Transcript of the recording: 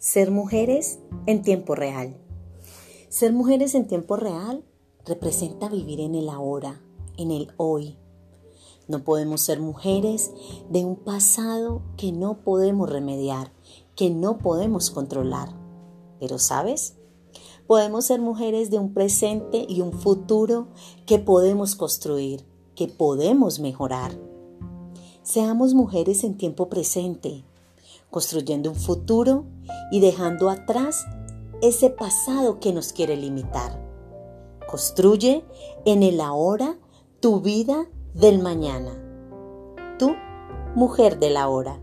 Ser mujeres en tiempo real. Ser mujeres en tiempo real representa vivir en el ahora, en el hoy. No podemos ser mujeres de un pasado que no podemos remediar, que no podemos controlar. Pero sabes, podemos ser mujeres de un presente y un futuro que podemos construir, que podemos mejorar. Seamos mujeres en tiempo presente, construyendo un futuro y dejando atrás ese pasado que nos quiere limitar. Construye en el ahora tu vida del mañana. Tú, mujer de la hora.